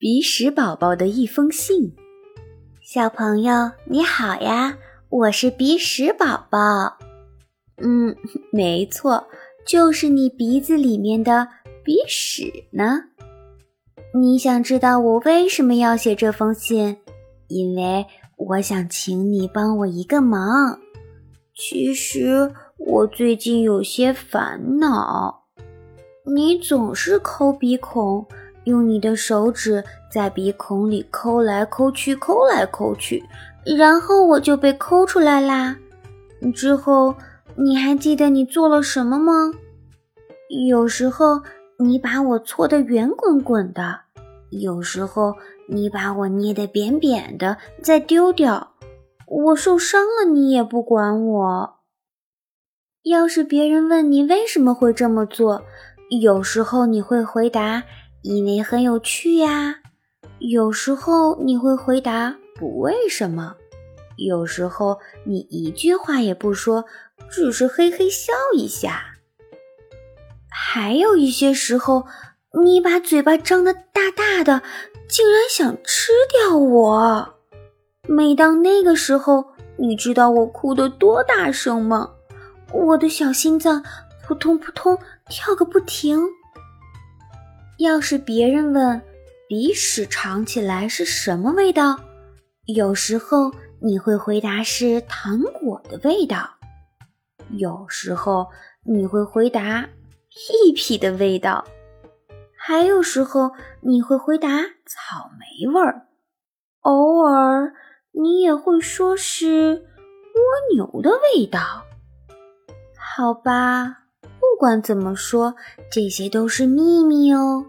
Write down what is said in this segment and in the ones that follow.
鼻屎宝宝的一封信。小朋友你好呀，我是鼻屎宝宝。嗯，没错，就是你鼻子里面的鼻屎呢。你想知道我为什么要写这封信？因为我想请你帮我一个忙。其实我最近有些烦恼，你总是抠鼻孔。用你的手指在鼻孔里抠来抠去，抠来抠去，然后我就被抠出来啦。之后你还记得你做了什么吗？有时候你把我搓得圆滚滚的，有时候你把我捏得扁扁的，再丢掉。我受伤了，你也不管我。要是别人问你为什么会这么做，有时候你会回答。因为很有趣呀，有时候你会回答不为什么，有时候你一句话也不说，只是嘿嘿笑一下，还有一些时候你把嘴巴张得大大的，竟然想吃掉我。每当那个时候，你知道我哭得多大声吗？我的小心脏扑通扑通跳个不停。要是别人问鼻屎尝起来是什么味道，有时候你会回答是糖果的味道，有时候你会回答屁屁的味道，还有时候你会回答草莓味儿，偶尔你也会说是蜗牛的味道。好吧。不管怎么说，这些都是秘密哦。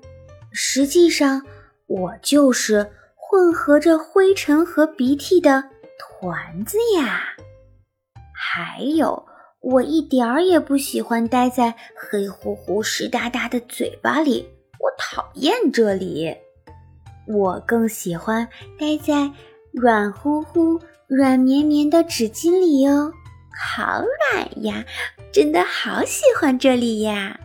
实际上，我就是混合着灰尘和鼻涕的团子呀。还有，我一点儿也不喜欢待在黑乎乎、湿哒哒的嘴巴里，我讨厌这里。我更喜欢待在软乎乎、软绵绵的纸巾里哦。好软呀，真的好喜欢这里呀！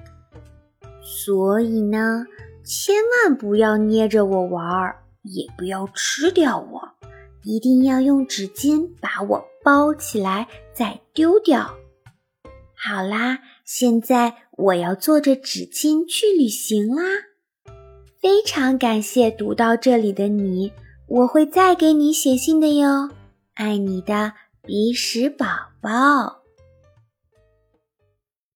所以呢，千万不要捏着我玩儿，也不要吃掉我，一定要用纸巾把我包起来再丢掉。好啦，现在我要坐着纸巾去旅行啦！非常感谢读到这里的你，我会再给你写信的哟。爱你的。鼻屎宝宝。